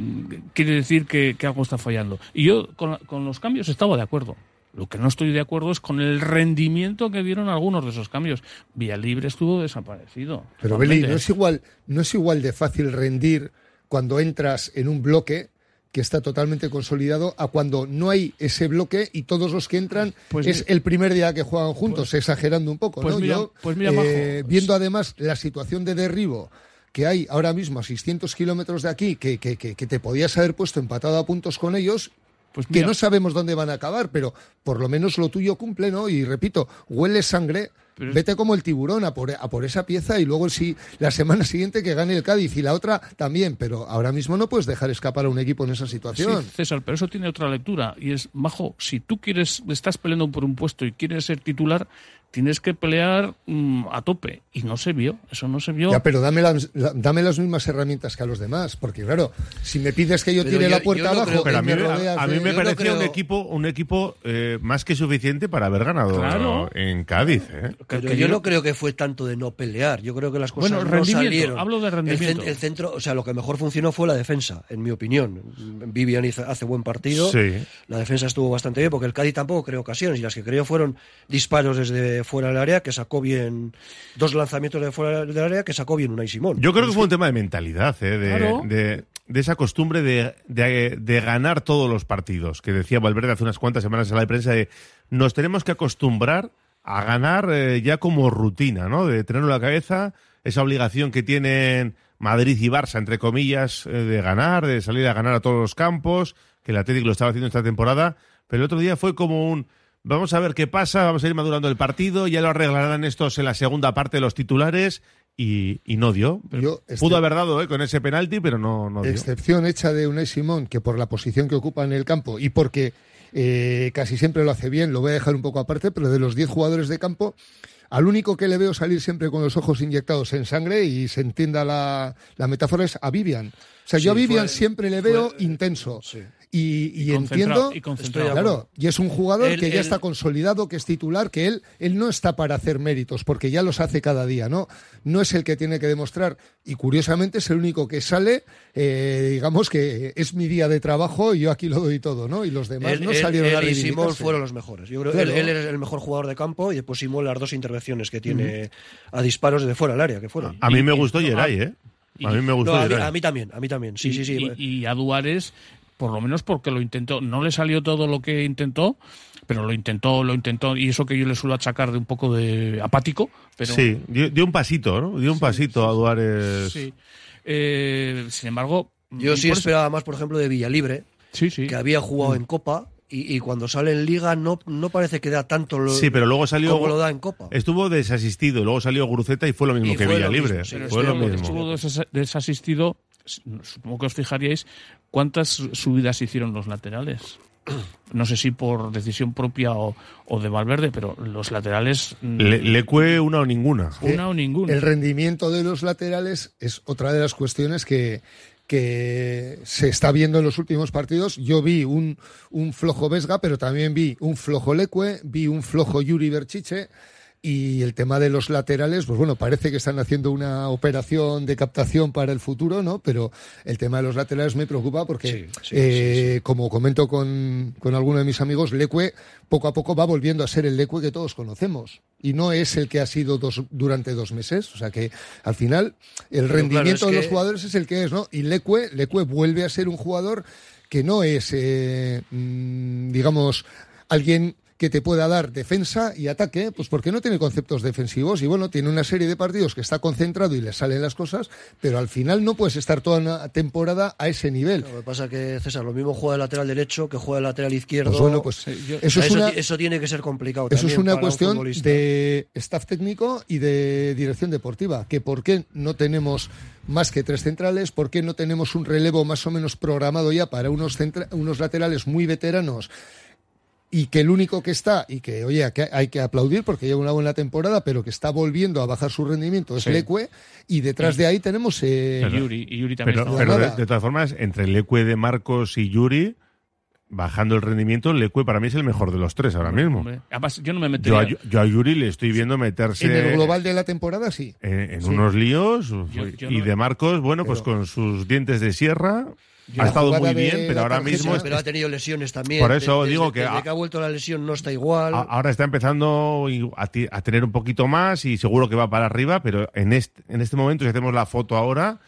quiere decir que, que algo está fallando. Y yo con, con los cambios estaba de acuerdo. Lo que no estoy de acuerdo es con el rendimiento que dieron algunos de esos cambios. Libre estuvo desaparecido. Pero Beli, no es igual, no es igual de fácil rendir cuando entras en un bloque que está totalmente consolidado a cuando no hay ese bloque y todos los que entran Pues es mira- el primer día que juegan juntos, exagerando un poco, pues ¿no? mira- Yo, pues mira, eh, viendo además la situación de derribo que hay ahora mismo a 600 kilómetros de aquí, que, que, que, que te podías haber puesto empatado a puntos con ellos, Pues que no sabemos dónde van a acabar, pero por lo menos lo tuyo cumple, ¿no? Y repito, huele sangre, Pero vete como el tiburón a por, a por esa pieza y luego sí, la semana siguiente que gane el Cádiz y la otra también, pero ahora mismo no puedes dejar escapar a un equipo en esa situación. Sí, César, pero eso tiene otra lectura y es, Majo, si tú quieres, estás peleando por un puesto y quieres ser titular, tienes que pelear mm, a tope. Y no se vio, eso no se vio. Ya, pero dame las, la- dame las mismas herramientas que a los demás, porque claro, si me pides que yo Pero tire yo- la puerta no abajo, Pero a mí, me a, a mí de- me yo no parecía un equipo, un equipo eh, más que suficiente para haber ganado Claro. en Cádiz. ¿eh? Pero que yo yo- no creo que fue tanto de no pelear. Yo creo que las cosas Bueno, no salieron. hablo de El cen- rendimiento. El, centro, o sea, lo que mejor funcionó fue la defensa, en mi opinión. Vivian hizo- hace buen partido. Sí. La defensa estuvo bastante bien porque el Cádiz tampoco creó ocasiones y las que creó fueron disparos desde fuera del área que sacó bien dos lanzamientos de fuera del área que sacó bien Unai Simón. Yo creo que fue un tema de mentalidad, ¿eh? de, Claro. de- de esa costumbre de, de- de ganar todos los partidos, que decía Valverde hace unas cuantas semanas en la de prensa, de nos tenemos que acostumbrar a ganar eh, ya como rutina, ¿no? De tenerlo en la cabeza, esa obligación que tienen Madrid y Barça, entre comillas, eh, de ganar, de salir a ganar a todos los campos, que el Atlético lo estaba haciendo esta temporada, pero el otro día fue como un... Vamos a ver qué pasa, vamos a ir madurando el partido, ya lo arreglarán estos en la segunda parte de los titulares y, y no dio. Yo, este- Pudo haber dado eh, con ese penalti, pero no, no dio. excepción hecha de Unai Simón, que por la posición que ocupa en el campo y porque eh, casi siempre lo hace bien, lo voy a dejar un poco aparte, pero de los 10 jugadores de campo, al único que le veo salir siempre con los ojos inyectados en sangre y se entienda la, la metáfora es a Vivian. O sea, yo a Vivian fue- siempre le fue- veo intenso. sí. Y, y Y concentrado, entiendo, y de claro, y es un jugador Él- que ya él- está consolidado, que es titular, que él, él no está para hacer méritos, porque ya los hace cada día, ¿no? No es el que tiene que demostrar, y curiosamente es el único que sale, eh, digamos que es mi día de trabajo y yo aquí lo doy todo, ¿no? Y los demás Él, no él- salieron a y Simón fueron los mejores. Yo creo Claro. él, él es el mejor jugador de campo y después Simón las dos intervenciones que tiene a disparos desde fuera del área que fueron. A mí me gustó y- Geray, ¿eh? A mí me gustó No, a, mí, Geray. a mí también, a mí también. Sí, y, sí, sí. Y, y a Duárez, por lo menos porque lo intentó. No le salió todo lo que intentó, pero lo intentó, lo intentó. Y eso que yo le suelo achacar de un poco de apático. Pero, Sí, dio, dio un pasito, ¿no? Dio un pasito a Duárez. sí. Eh, sin embargo. Yo sí eso- esperaba más, por ejemplo, de Villalibre, Sí, sí. que había jugado en Copa y, y cuando sale en Liga no, no parece que da tanto lo, Sí, pero luego salió. como lo da en Copa. Estuvo desasistido, luego salió Gruceta y fue lo mismo Y que Villalibre. estuvo- desasistido. Supongo que os fijaríais cuántas subidas hicieron los laterales. No sé si por decisión propia o, o de Valverde, pero los laterales. mm, Le, le cue una o ninguna. una o ninguna. El rendimiento de los laterales es otra de las cuestiones que, que se está viendo en los últimos partidos. Yo vi un, un flojo Vesga, pero también vi un flojo Leque, vi un flojo Yuri Berchiche. Y el tema de los laterales, pues bueno, parece que están haciendo una operación de captación para el futuro, ¿no? Pero el tema de los laterales me preocupa porque, Sí, sí, eh, como comento con, con alguno de mis amigos, Leque poco a poco va volviendo a ser el Leque que todos conocemos. Y no es el que ha sido dos, durante dos meses. O sea que al final el Pero rendimiento claro, de los jugadores es el que es, ¿no? Y Leque, Leque vuelve a ser un jugador que no es, eh, mm, digamos, alguien que te pueda dar defensa y ataque, pues porque no tiene conceptos defensivos y bueno, tiene una serie de partidos que está concentrado y le salen las cosas, pero al final no puedes estar toda una temporada a ese nivel. Lo que pasa es que César, lo mismo juega de lateral derecho que juega de lateral izquierdo. Pues bueno, pues O eso es una, eso tiene que ser complicado. Eso es una un cuestión de staff técnico y de dirección deportiva. Que por qué no tenemos más que tres centrales, por qué no tenemos un relevo más o menos programado ya para unos, centra- unos laterales muy veteranos y que el único que está, y que oye, que hay que aplaudir porque lleva una buena temporada, pero que está volviendo a bajar su rendimiento es Sí. Leque, y detrás de ahí tenemos... eh, Y Yuri, y Yuri también Pero, pero de, todas formas, entre Lecue de Marcos y Yuri, bajando el rendimiento, Lecue para mí es el mejor de los tres ahora mismo. Hombre, Además, yo no me Yo metería. a, yo a Yuri le estoy viendo meterse en el global de la temporada sí. en, en Sí. unos líos Yo- yo y no- de Marcos, bueno, pues con sus dientes de sierra ha estado muy bien, pero ahora tarjeta- mismo es- pero ha tenido lesiones también. Por eso Desde- digo que desde a- que ha vuelto la lesión no está igual. a- ahora está empezando a, tener un poquito más y seguro que va para arriba, pero en este, en este momento, si hacemos la foto ahora,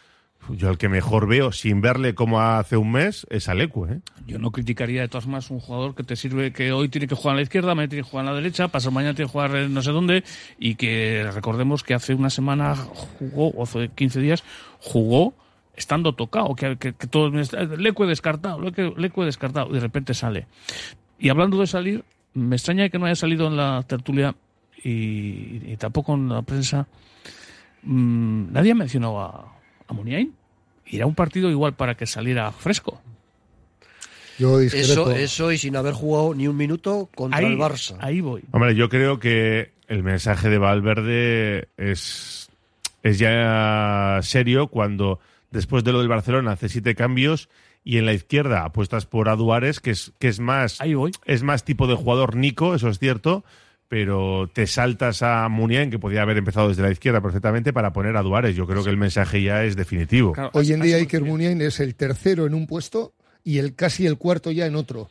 yo el que mejor veo sin verle como hace un mes es a Lecue. ¿eh? Yo no criticaría de todas maneras un jugador que te sirve que hoy tiene que jugar a la izquierda, mañana tiene que jugar a la derecha, pasado mañana tiene que jugar en no sé dónde y que recordemos que hace una semana jugó, o hace 15 días, jugó estando tocado, que, que, que todos me está- Leque descartado, Leque, Leque descartado, y de repente sale. Y hablando de salir, me extraña que no haya salido en la tertulia y, y tampoco en la prensa. mm, nadie ha mencionado a, a Muniain. Y era un partido igual para que saliera fresco. Yo. Eso, eso y sin haber jugado ni un minuto contra Ahí, el Barça. ahí voy. Hombre, yo creo que el mensaje de Valverde es, es ya serio cuando después de lo del Barcelona hace siete cambios y en la izquierda apuestas por Aduares, que es, que es más es más tipo de jugador Nico, eso es cierto, pero te saltas a Muniain, que podía haber empezado desde la izquierda perfectamente, para poner a Duárez. Yo creo que el mensaje ya es definitivo. Hoy en día Iker Muniain es el tercero en un puesto y el casi el cuarto ya en otro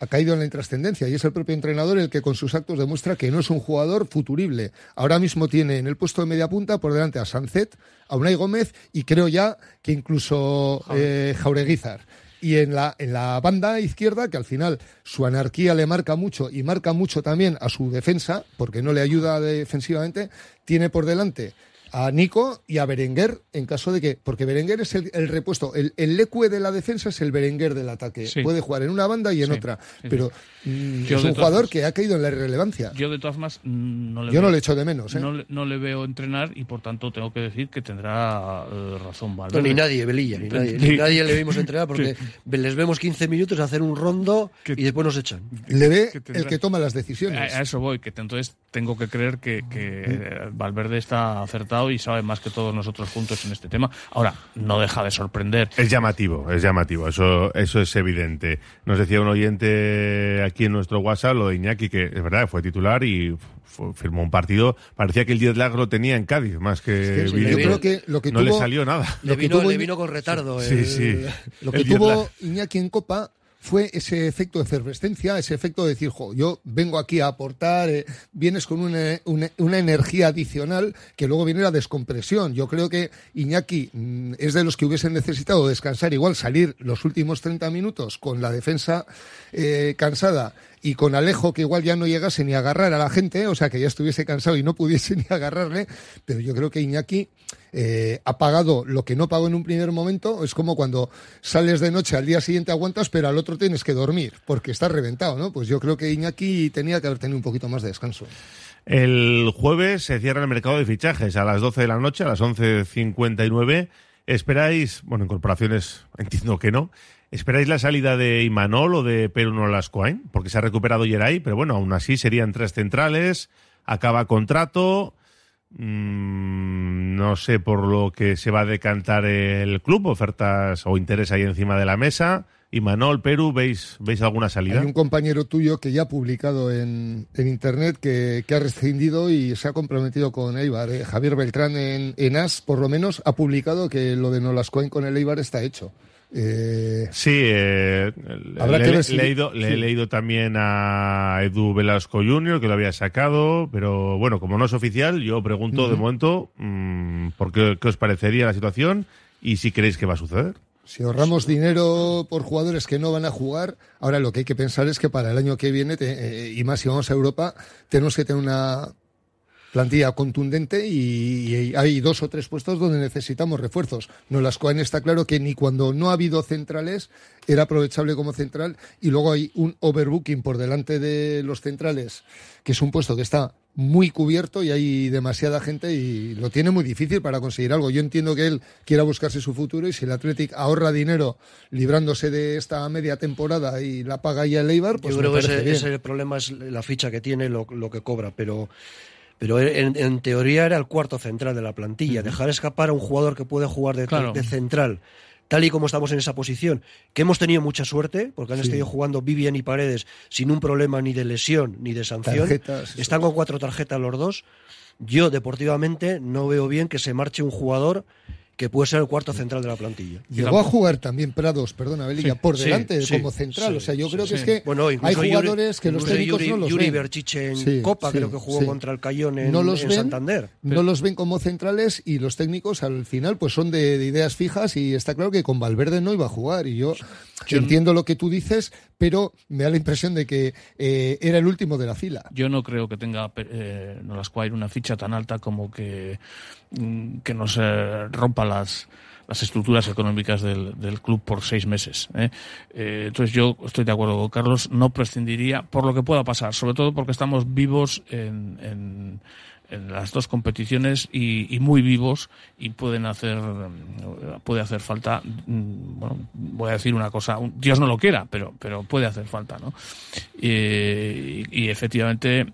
ha caído en la intrascendencia y es el propio entrenador el que con sus actos demuestra que no es un jugador futurible. Ahora mismo tiene en el puesto de media punta por delante a Sancet, a Unai Gómez y creo ya que incluso eh, Jaureguizar. Y en la, en la banda izquierda, que al final su anarquía le marca mucho y marca mucho también a su defensa, porque no le ayuda defensivamente, tiene por delante a Nico y a Berenguer en caso de que, porque Berenguer es el, repuesto, el, el lecue de la defensa es el Berenguer del ataque. Puede jugar en una banda y en otra, pero mm, es un jugador que ha caído en la irrelevancia. Yo de todas formas mm, no le Yo no le echo de menos. ¿eh? No, le veo entrenar y por tanto tengo que decir que tendrá eh, razón Valverde. ni nadie, Belilla, ni nadie, nadie le vimos entrenar porque les vemos 15 minutos hacer un rondo y después nos echan. Le ve el que toma las decisiones. A, eso voy, que entonces tengo que creer que, que Valverde está acertado y sabe más que todos nosotros juntos en este tema. Ahora, no deja de sorprender. Es llamativo, es llamativo, eso, eso es evidente. Nos decía un oyente aquí en nuestro WhatsApp lo de Iñaki, que es verdad, fue titular y firmó un partido. Parecía que el 10 lag lo tenía en Cádiz, más que. yo creo que lo que no le salió nada. Le vino, le vino con retardo. Sí, sí. Lo que tuvo Iñaki en Copa fue ese efecto de efervescencia, ese efecto de decir, jo, yo vengo aquí a aportar, eh, vienes con una, una, energía adicional que luego viene la descompresión. Yo creo que Iñaki mm, es de los que hubiesen necesitado descansar, igual salir los últimos 30 minutos con la defensa eh, cansada y con Alejo que igual ya no llegase ni a agarrar a la gente, o sea que ya estuviese cansado y no pudiese [LAUGHS] ni agarrarle, pero yo creo que Iñaki eh, ha pagado lo que no pagó en un primer momento, es como cuando sales de noche al día siguiente aguantas, pero al otro tienes que dormir, porque estás reventado, ¿no? Pues yo creo que Iñaki tenía que haber tenido un poquito más de descanso. El jueves se cierra el mercado de fichajes a las 12 de la noche, a las 11.59. ¿Esperáis, bueno, incorporaciones, [LAUGHS] entiendo que no, ¿Esperáis la salida de Imanol o de Peruno Lascoain? Porque se ha recuperado Yeray, pero bueno, aún así serían tres centrales, acaba contrato. Mm, no sé por lo que se va a decantar el club, ofertas o interés ahí encima de la mesa. Imanol, Perú, ¿veis, ¿veis alguna salida? Hay un compañero tuyo que ya ha publicado en, en internet que, que, ha rescindido y se ha comprometido con Eibar. ¿eh? Javier Beltrán en, en AS, por lo menos, ha publicado que lo de Nolascoain con el Eibar está hecho. Eh, sí, eh, le, leído, le he leído también a Edu Velasco Jr., que lo había sacado, pero bueno, como no es oficial, yo pregunto de momento mm, por qué, os parecería la situación y si creéis que va a suceder. Si ahorramos dinero por jugadores que no van a jugar, ahora lo que hay que pensar es que para el año que viene, eh, y más si vamos a Europa, tenemos que tener una plantilla contundente y, hay dos o tres puestos donde necesitamos refuerzos. No las Cohen está claro que ni cuando no ha habido centrales era aprovechable como central y luego hay un overbooking por delante de los centrales, que es un puesto que está muy cubierto y hay demasiada gente y lo tiene muy difícil para conseguir algo. Yo entiendo que él quiera buscarse su futuro y si el Athletic ahorra dinero librándose de esta media temporada y la paga ya el Eibar, pues Yo creo que ese, ese, problema es la ficha que tiene, lo, lo que cobra, pero pero en, teoría era el cuarto central de la plantilla. Dejar escapar a un jugador que puede jugar de, central, tal y como estamos en esa posición, que hemos tenido mucha suerte, porque han estado jugando Vivian y Paredes sin un problema ni de lesión ni de sanción. Están con cuatro tarjetas los dos. Yo, deportivamente, no veo bien que se marche un jugador que puede ser el cuarto central de la plantilla. Llegó a jugar también Prados, perdona, Belilla, por delante como central. o sea, yo creo que es que hay jugadores que los técnicos no los Yuri Berchiche en Copa, creo que jugó contra el Cayón en, no los Santander. No los ven como centrales y los técnicos al final pues son de, ideas fijas y está claro que con Valverde no iba a jugar. Y yo, entiendo lo que tú dices, pero me da la impresión de que eh, era el último de la fila. Yo no creo que tenga eh, Nolascuair una ficha tan alta como que, mm, que nos rompa las, las estructuras económicas del, del club por seis meses. ¿eh? Eh, entonces yo estoy de acuerdo con Carlos, no prescindiría por lo que pueda pasar, sobre todo porque estamos vivos en, en, en las dos competiciones y, y, muy vivos y pueden hacer puede hacer falta mm, bueno voy a decir una cosa Dios no lo quiera pero pero puede hacer falta no y, efectivamente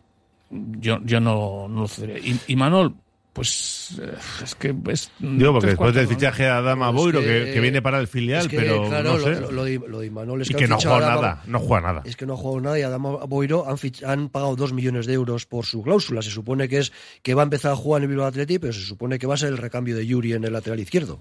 yo, yo no, lo cedería. Y, y Manol, pues eh, es que es. Digo, porque después del fichaje de Adama Es Boiro, que- que, que viene para el filial, es que, pero claro, no lo- sé. lo, lo de, lo de Imanol es y que no juega a nada, no juega nada. Es que no ha jugado nada y Adama Boiro han, fich- han pagado dos millones de euros por su cláusula. Se supone que es que va a empezar a jugar en el Bilbao Athletic, pero se supone que va a ser el recambio de Yuri en el lateral izquierdo.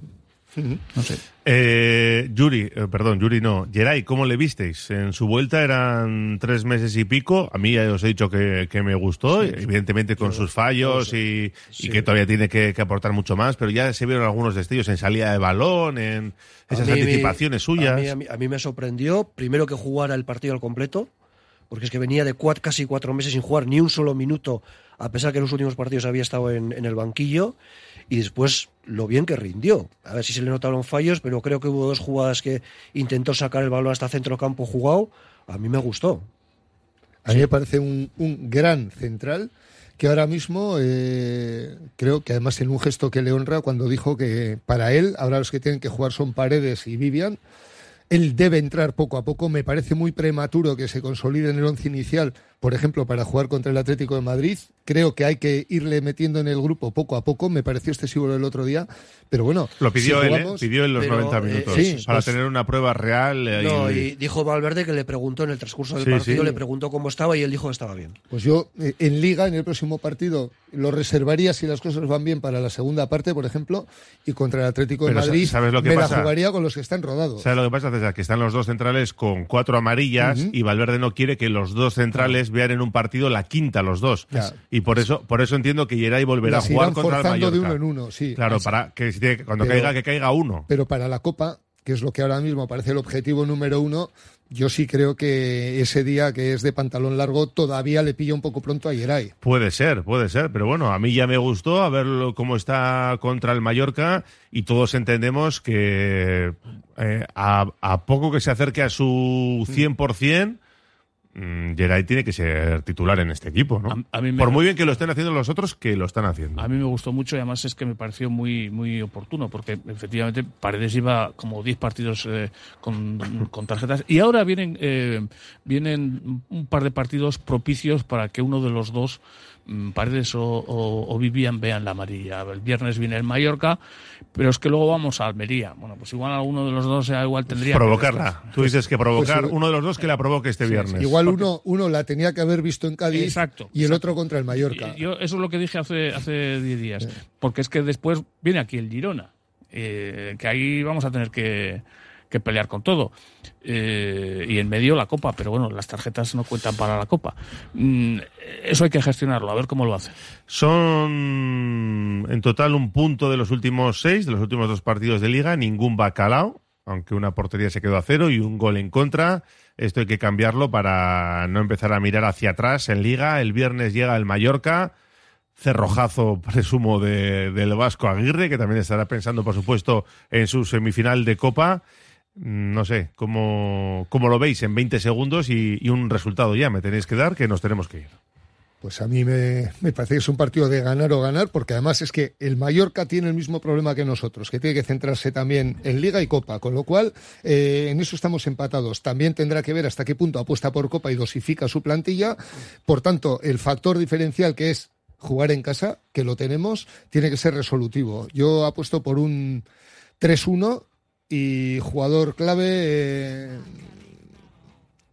No sé. Eh, Yuri, eh, perdón, Yuri no. Geray, ¿cómo le visteis? En su vuelta eran tres meses y pico. A mí ya os he dicho que, que me gustó, evidentemente con sus fallos y, y que todavía tiene que, que aportar mucho más, pero ya se vieron algunos destellos en salida de balón, en esas mí- anticipaciones suyas. A mí, a mí- a mí me sorprendió, primero que jugara el partido al completo, porque es que venía de cuat- casi cuatro meses sin jugar ni un solo minuto, a pesar que en los últimos partidos había estado en, en el banquillo, y después lo bien que rindió. A ver si se le notaron fallos, pero creo que hubo dos jugadas que intentó sacar el balón hasta centro campo jugado. A mí me gustó. A mí me parece un, un gran central que ahora mismo eh, creo que además en un gesto que le honra cuando dijo que para él ahora los que tienen que jugar son Paredes y Vivian. Él debe entrar poco a poco. Me parece muy prematuro que se consolide en el once inicial, por ejemplo, para jugar contra el Atlético de Madrid. Creo que hay que irle metiendo en el grupo poco a poco. Me pareció excesivo el otro día, pero bueno. Lo pidió si él, ¿eh? pidió en los pero, 90 eh, minutos, sí, para pues- tener una prueba real. eh, No, y- y dijo Valverde que le preguntó en el transcurso del Sí, partido, sí. le preguntó cómo estaba y él dijo que estaba bien. Pues yo eh, en Liga, en el próximo partido, lo reservaría si las cosas van bien para la segunda parte, por ejemplo, y contra el Atlético de Pero Madrid ¿sabes lo que me pasa? la jugaría con los que están rodados. ¿Sabes lo que pasa, César? Que están los dos centrales con cuatro amarillas y Valverde no quiere que los dos centrales en un partido la quinta los dos. Y por eso por eso entiendo que Geray volverá a jugar contra el forzando de Mallorca. uno en uno, sí. Claro, Así. para que cuando Pero- caiga, que caiga uno. Pero para la Copa, que es lo que ahora mismo parece el objetivo número uno, yo sí creo que ese día que es de pantalón largo todavía le pilla un poco pronto a Yeray. Puede ser, puede ser, pero bueno, a mí ya me gustó a verlo cómo está contra el Mallorca y todos entendemos que eh, a, a poco que se acerque a su 100%, mm, Geray tiene que ser titular en este equipo, ¿no? A- a mí me- Por muy bien que lo estén haciendo los otros, que lo están haciendo. A mí me gustó mucho y además es que me pareció muy muy oportuno porque efectivamente Paredes iba como 10 partidos eh, con, [LAUGHS] con tarjetas y ahora vienen eh, vienen un par de partidos propicios para que uno de los dos mm, Paredes o, o, o Vivian vean la amarilla. El viernes viene el Mallorca, pero es que luego vamos a Almería. Bueno, pues igual alguno de los dos eh, igual tendría Provocarla. Tú dices que provocar Pues, uno de los dos que la provoque este viernes. Igual uno, uno la tenía que haber visto en Cádiz Exacto, y el exacto. otro contra el Mallorca. Yo, eso es lo que dije hace hace 10 días. Porque es que después viene aquí el Girona. eh, que ahí vamos a tener que, que pelear con todo. Eh, y en medio la Copa. Pero bueno, las tarjetas no cuentan para la Copa. Mm, eso hay que gestionarlo, a ver cómo lo hace. Son en total un punto de los últimos seis, de los últimos dos partidos de liga, ningún bacalao, aunque una portería se quedó a cero y un gol en contra. Esto hay que cambiarlo para no empezar a mirar hacia atrás en liga. El viernes llega el Mallorca, cerrojazo, presumo, de- del Vasco Aguirre, que también estará pensando, por supuesto, en su semifinal de Copa. Mm, No sé, ¿cómo, cómo lo veis en 20 segundos y, un resultado ya me tenéis que dar que nos tenemos que ir? Pues a mí me, me parece que es un partido de ganar o ganar, porque además es que el Mallorca tiene el mismo problema que nosotros, que tiene que centrarse también en Liga y Copa, con lo cual eh, en eso estamos empatados. También tendrá que ver hasta qué punto apuesta por Copa y dosifica su plantilla. Por tanto, el factor diferencial que es jugar en casa, que lo tenemos, tiene que ser resolutivo. Yo apuesto por un 3-1 y jugador clave eh,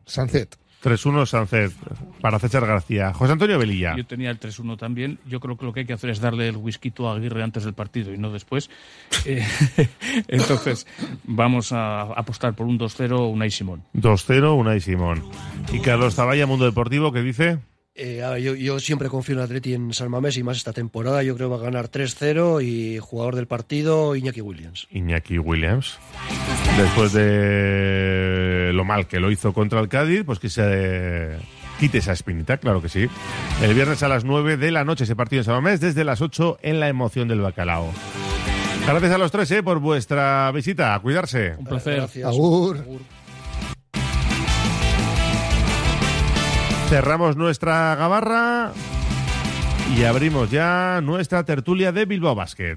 Sancet. 3-1 Sancet para César García. José Antonio Velilla. Yo tenía el 3-1 también. Yo creo que lo que hay que hacer es darle el whisky a Aguirre antes del partido y no después. [LAUGHS] Eh, [LAUGHS] entonces, vamos a apostar por un 2-0 Unai Simón. 2-0, Unai Simón. Y Carlos Zavalla, Mundo Deportivo, que dice Eh, ver, yo, yo siempre confío en Atleti en San Mamés y más esta temporada. Yo creo que va a ganar 3-0 y jugador del partido Iñaki Williams. Iñaki Williams. Después de lo mal que lo hizo contra el Cádiz, pues que se quite esa espinita, claro que sí. El viernes a las 9 de la noche ese partido en San Mamés, desde las 8 en la emoción del bacalao. Gracias a los tres eh, por vuestra visita. A cuidarse. Un placer. Gracias. Agur. Cerramos nuestra gabarra y abrimos ya nuestra tertulia de Bilbao Basket.